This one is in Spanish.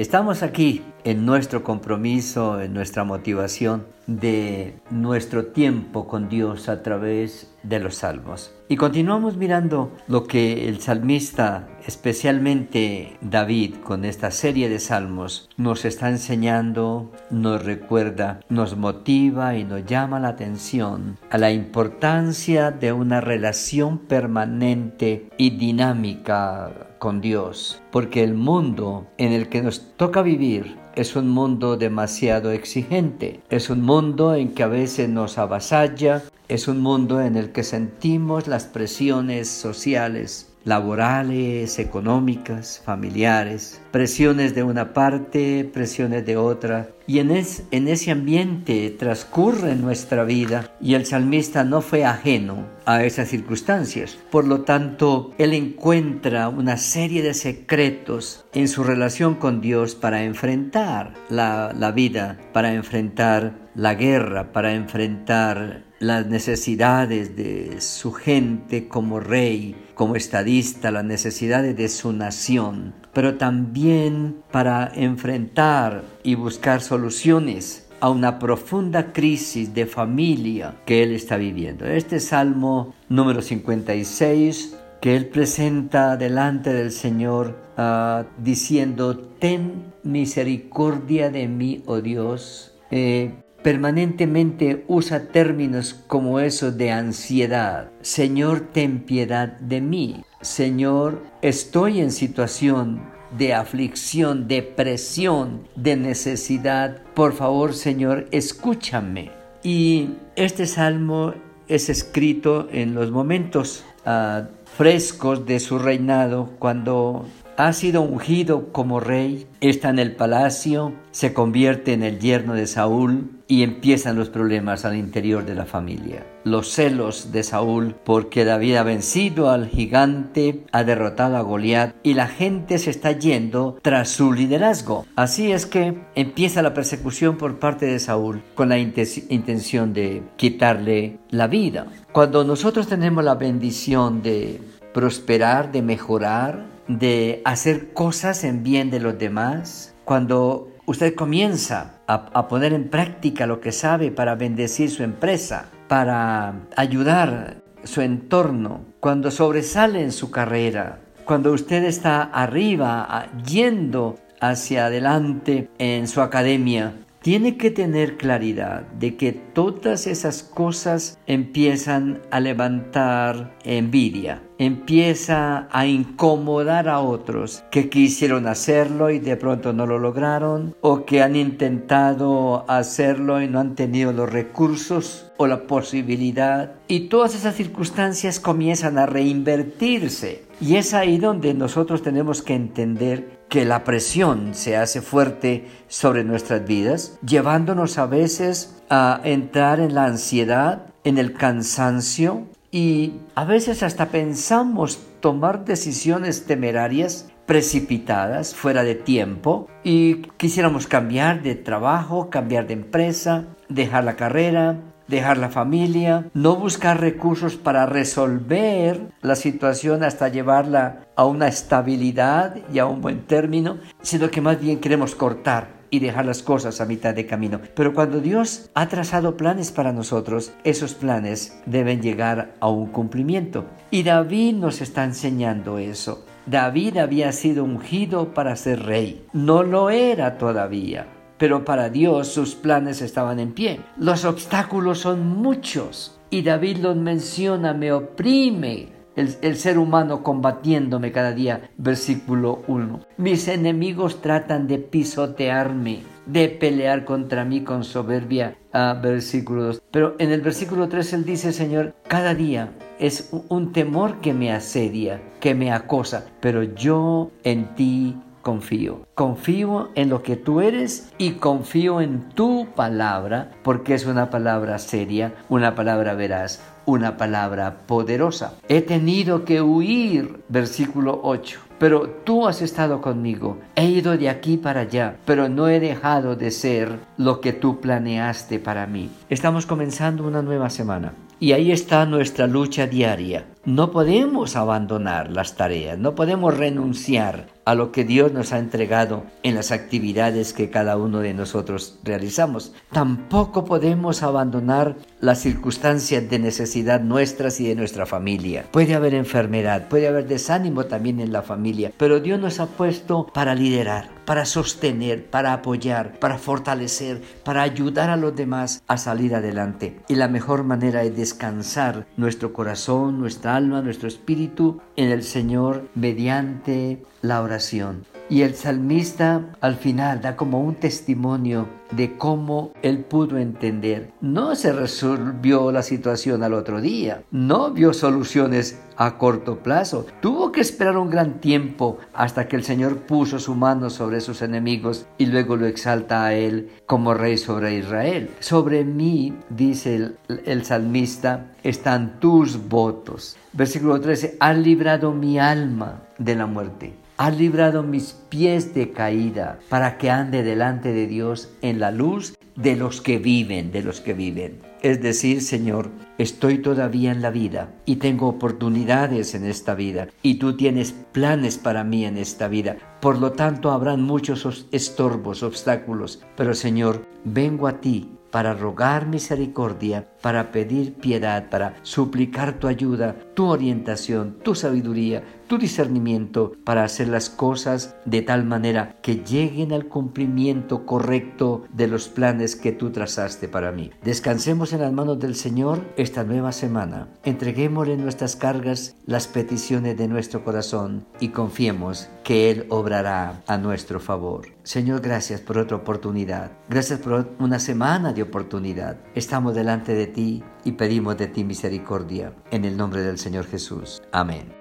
estamos aquí en nuestro compromiso, en nuestra motivación de nuestro tiempo con Dios a través de los salmos. Y continuamos mirando lo que el salmista, especialmente David, con esta serie de salmos, nos está enseñando, nos recuerda, nos motiva y nos llama la atención a la importancia de una relación permanente y dinámica con Dios, porque el mundo en el que nos toca vivir es un mundo demasiado exigente, es un mundo en que a veces nos avasalla, es un mundo en el que sentimos las presiones sociales laborales, económicas, familiares, presiones de una parte, presiones de otra. Y en, en ese ambiente transcurre nuestra vida y el salmista no fue ajeno a esas circunstancias. Por lo tanto, él encuentra una serie de secretos en su relación con Dios para enfrentar la, la vida, para enfrentar la guerra, para enfrentar las necesidades de su gente como rey, como estadista, las necesidades de su nación, pero también para enfrentar y buscar soluciones a una profunda crisis de familia que él está viviendo. Este Salmo número 56 que él presenta delante del Señor uh, diciendo, ten misericordia de mí, oh Dios. Eh, permanentemente usa términos como eso de ansiedad. Señor, ten piedad de mí. Señor, estoy en situación de aflicción, de presión, de necesidad. Por favor, Señor, escúchame. Y este salmo es escrito en los momentos uh, frescos de su reinado, cuando ha sido ungido como rey, está en el palacio, se convierte en el yerno de Saúl y empiezan los problemas al interior de la familia. Los celos de Saúl porque David ha vencido al gigante, ha derrotado a Goliat y la gente se está yendo tras su liderazgo. Así es que empieza la persecución por parte de Saúl con la intención de quitarle la vida. Cuando nosotros tenemos la bendición de prosperar, de mejorar, de hacer cosas en bien de los demás, cuando usted comienza a, poner en práctica lo que sabe para bendecir su empresa, para ayudar su entorno, cuando sobresale en su carrera, cuando usted está arriba, yendo hacia adelante en su academia, tiene que tener claridad de que todas esas cosas empiezan a levantar envidia, empieza a incomodar a otros que quisieron hacerlo y de pronto no lo lograron o que han intentado hacerlo y no han tenido los recursos o la posibilidad. Y todas esas circunstancias comienzan a reinvertirse y es ahí donde nosotros tenemos que entender que la presión se hace fuerte sobre nuestras vidas, llevándonos a veces a entrar en la ansiedad, en el cansancio y a veces hasta pensamos tomar decisiones temerarias precipitadas, fuera de tiempo, y quisiéramos cambiar de trabajo, cambiar de empresa, dejar la carrera, dejar la familia, no buscar recursos para resolver la situación hasta llevarla a una estabilidad y a un buen término, sino que más bien queremos cortar y dejar las cosas a mitad de camino. Pero cuando Dios ha trazado planes para nosotros, esos planes deben llegar a un cumplimiento. Y David nos está enseñando eso. David había sido ungido para ser rey. No lo era todavía pero para Dios sus planes estaban en pie. Los obstáculos son muchos y David los menciona, me oprime el, ser humano combatiéndome cada día. Versículo 1. Mis enemigos tratan de pisotearme, de pelear contra mí con soberbia. Ah, versículo 2. Pero en el versículo 3 él dice, Señor, cada día es un temor que me asedia, que me acosa, pero yo en ti confío. Confío en lo que tú eres y confío en tu palabra porque es una palabra seria, una palabra veraz, una palabra poderosa. He tenido que huir, versículo 8 pero tú has estado conmigo. He ido de aquí para allá, pero no he dejado de ser lo que tú planeaste para mí. Estamos comenzando una nueva semana. Y ahí está nuestra lucha diaria. No podemos abandonar las tareas, no podemos renunciar a lo que Dios nos ha entregado en las actividades que cada uno de nosotros realizamos. Tampoco podemos abandonar las circunstancias de necesidad nuestras y de nuestra familia. Puede haber enfermedad, puede haber desánimo también en la familia, pero Dios nos ha puesto para liderar, para sostener, para apoyar, para fortalecer, para ayudar a los demás a salir adelante. Y la mejor manera es descansar nuestro corazón, nuestra alma, nuestro espíritu en el Señor mediante la oración. Y el salmista al final da como un testimonio de cómo él pudo entender. No se resolvió la situación al otro día, no vio soluciones a corto plazo. Tuvo que esperar un gran tiempo hasta que el Señor puso su mano sobre sus enemigos y luego lo exalta a él como rey sobre Israel. Sobre mí, dice el, salmista, están tus votos. Versículo 13, has librado mi alma de la muerte Has librado mis pies de caída para que ande delante de Dios en la luz de los que viven, de los que viven. Es decir, Señor, estoy todavía en la vida y tengo oportunidades en esta vida y tú tienes planes para mí en esta vida. Por lo tanto, habrán muchos estorbos, obstáculos, pero Señor, vengo a ti para rogar misericordia, para pedir piedad, para suplicar tu ayuda, tu orientación, tu sabiduría, tu discernimiento para hacer las cosas de tal manera que lleguen al cumplimiento correcto de los planes que tú trazaste para mí. Descansemos en las manos del Señor esta nueva semana. Entreguémosle nuestras cargas, las peticiones de nuestro corazón y confiemos que Él obrará a nuestro favor. Señor, gracias por otra oportunidad. Gracias por una semana de oportunidad. Estamos delante de ti y pedimos de ti misericordia. En el nombre del Señor Jesús. Amén.